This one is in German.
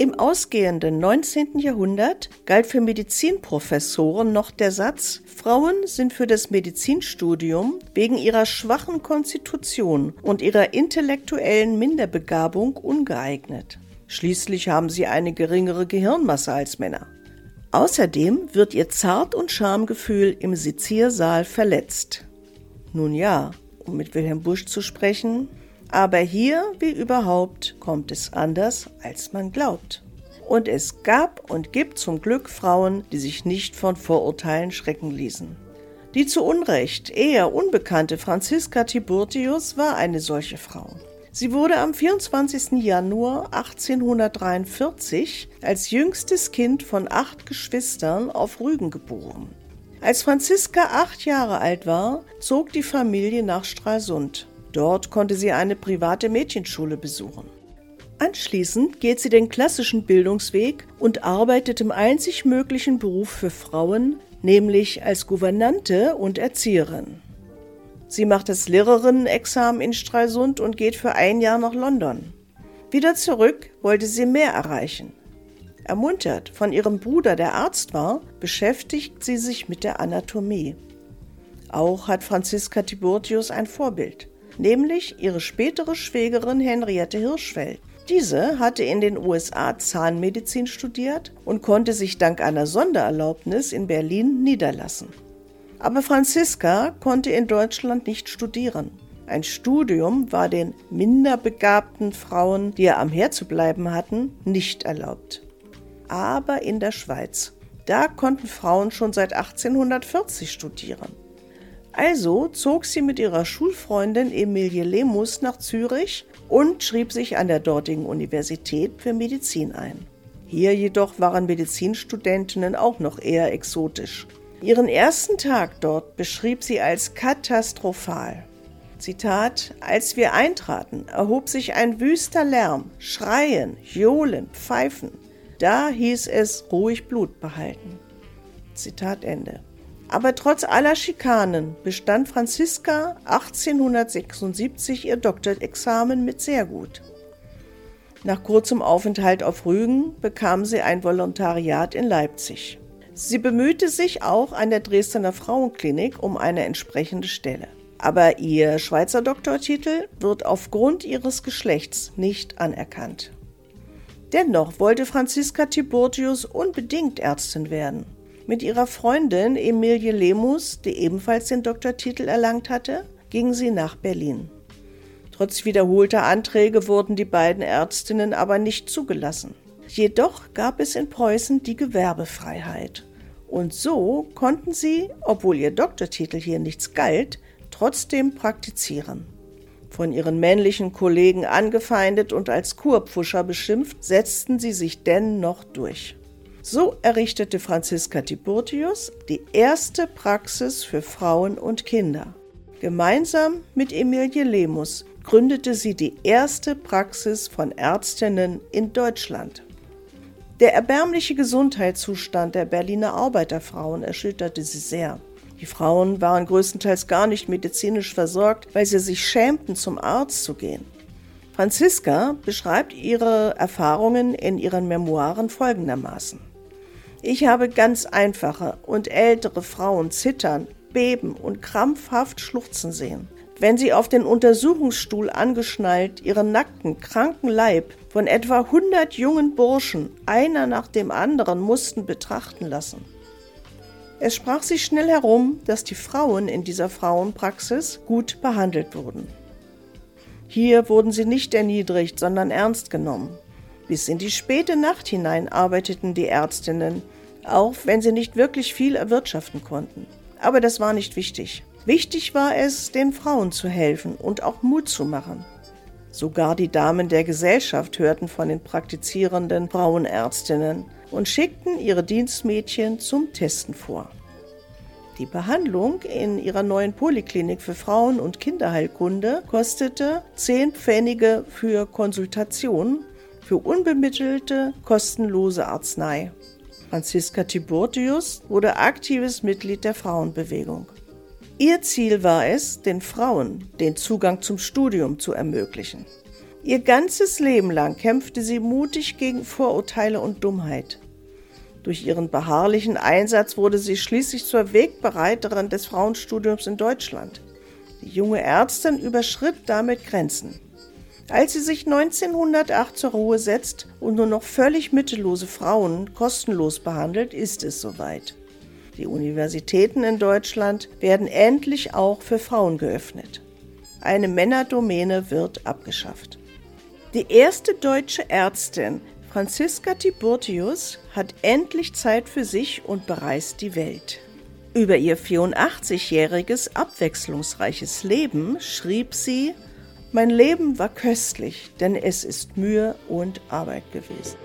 Im ausgehenden 19. Jahrhundert galt für Medizinprofessoren noch der Satz, Frauen sind für das Medizinstudium wegen ihrer schwachen Konstitution und ihrer intellektuellen Minderbegabung ungeeignet. Schließlich haben sie eine geringere Gehirnmasse als Männer. Außerdem wird ihr Zart- und Schamgefühl im Seziersaal verletzt. Nun ja, um mit Wilhelm Busch zu sprechen, aber hier, wie überhaupt, kommt es anders, als man glaubt. Und es gab und gibt zum Glück Frauen, die sich nicht von Vorurteilen schrecken ließen. Die zu Unrecht eher unbekannte Franziska Tiburtius war eine solche Frau. Sie wurde am 24. Januar 1843 als jüngstes Kind von acht Geschwistern auf Rügen geboren. Als Franziska acht Jahre alt war, zog die Familie nach Stralsund. Dort konnte sie eine private Mädchenschule besuchen. Anschließend geht sie den klassischen Bildungsweg und arbeitet im einzig möglichen Beruf für Frauen, nämlich als Gouvernante und Erzieherin. Sie macht das Lehrerinnenexamen in Stralsund und geht für ein Jahr nach London. Wieder zurück wollte sie mehr erreichen. Ermuntert von ihrem Bruder, der Arzt war, beschäftigt sie sich mit der Anatomie. Auch hat Franziska Tiburtius ein Vorbild nämlich ihre spätere Schwägerin Henriette Hirschfeld. Diese hatte in den USA Zahnmedizin studiert und konnte sich dank einer Sondererlaubnis in Berlin niederlassen. Aber Franziska konnte in Deutschland nicht studieren. Ein Studium war den minder begabten Frauen, die am Herd zu bleiben hatten, nicht erlaubt. Aber in der Schweiz, da konnten Frauen schon seit 1840 studieren. Also zog sie mit ihrer Schulfreundin Emilie Lemus nach Zürich und schrieb sich an der dortigen Universität für Medizin ein. Hier jedoch waren Medizinstudentinnen auch noch eher exotisch. Ihren ersten Tag dort beschrieb sie als katastrophal. Zitat: Als wir eintraten, erhob sich ein wüster Lärm, Schreien, Johlen, Pfeifen. Da hieß es ruhig Blut behalten. Zitat Ende. Aber trotz aller Schikanen bestand Franziska 1876 ihr Doktorexamen mit sehr gut. Nach kurzem Aufenthalt auf Rügen bekam sie ein Volontariat in Leipzig. Sie bemühte sich auch an der Dresdner Frauenklinik um eine entsprechende Stelle. Aber ihr Schweizer Doktortitel wird aufgrund ihres Geschlechts nicht anerkannt. Dennoch wollte Franziska Tiburtius unbedingt Ärztin werden. Mit ihrer Freundin Emilie Lemus, die ebenfalls den Doktortitel erlangt hatte, ging sie nach Berlin. Trotz wiederholter Anträge wurden die beiden Ärztinnen aber nicht zugelassen. Jedoch gab es in Preußen die Gewerbefreiheit. Und so konnten sie, obwohl ihr Doktortitel hier nichts galt, trotzdem praktizieren. Von ihren männlichen Kollegen angefeindet und als Kurpfuscher beschimpft, setzten sie sich dennoch durch. So errichtete Franziska Tiburtius die erste Praxis für Frauen und Kinder. Gemeinsam mit Emilie Lemus gründete sie die erste Praxis von Ärztinnen in Deutschland. Der erbärmliche Gesundheitszustand der Berliner Arbeiterfrauen erschütterte sie sehr. Die Frauen waren größtenteils gar nicht medizinisch versorgt, weil sie sich schämten, zum Arzt zu gehen. Franziska beschreibt ihre Erfahrungen in ihren Memoiren folgendermaßen. Ich habe ganz einfache und ältere Frauen zittern, beben und krampfhaft schluchzen sehen. Wenn sie auf den Untersuchungsstuhl angeschnallt ihren nackten, kranken Leib von etwa 100 jungen Burschen einer nach dem anderen mussten betrachten lassen. Es sprach sich schnell herum, dass die Frauen in dieser Frauenpraxis gut behandelt wurden. Hier wurden sie nicht erniedrigt, sondern ernst genommen. Bis in die späte Nacht hinein arbeiteten die Ärztinnen, auch wenn sie nicht wirklich viel erwirtschaften konnten. Aber das war nicht wichtig. Wichtig war es, den Frauen zu helfen und auch Mut zu machen. Sogar die Damen der Gesellschaft hörten von den praktizierenden Frauenärztinnen und schickten ihre Dienstmädchen zum Testen vor. Die Behandlung in ihrer neuen Poliklinik für Frauen- und Kinderheilkunde kostete 10 Pfennige für Konsultation für unbemittelte, kostenlose Arznei. Franziska Tiburtius wurde aktives Mitglied der Frauenbewegung. Ihr Ziel war es, den Frauen den Zugang zum Studium zu ermöglichen. Ihr ganzes Leben lang kämpfte sie mutig gegen Vorurteile und Dummheit. Durch ihren beharrlichen Einsatz wurde sie schließlich zur Wegbereiterin des Frauenstudiums in Deutschland. Die junge Ärztin überschritt damit Grenzen. Als sie sich 1908 zur Ruhe setzt und nur noch völlig mittellose Frauen kostenlos behandelt, ist es soweit. Die Universitäten in Deutschland werden endlich auch für Frauen geöffnet. Eine Männerdomäne wird abgeschafft. Die erste deutsche Ärztin, Franziska Tiburtius, hat endlich Zeit für sich und bereist die Welt. Über ihr 84-jähriges abwechslungsreiches Leben schrieb sie, Mein Leben war köstlich, denn es ist Mühe und Arbeit gewesen.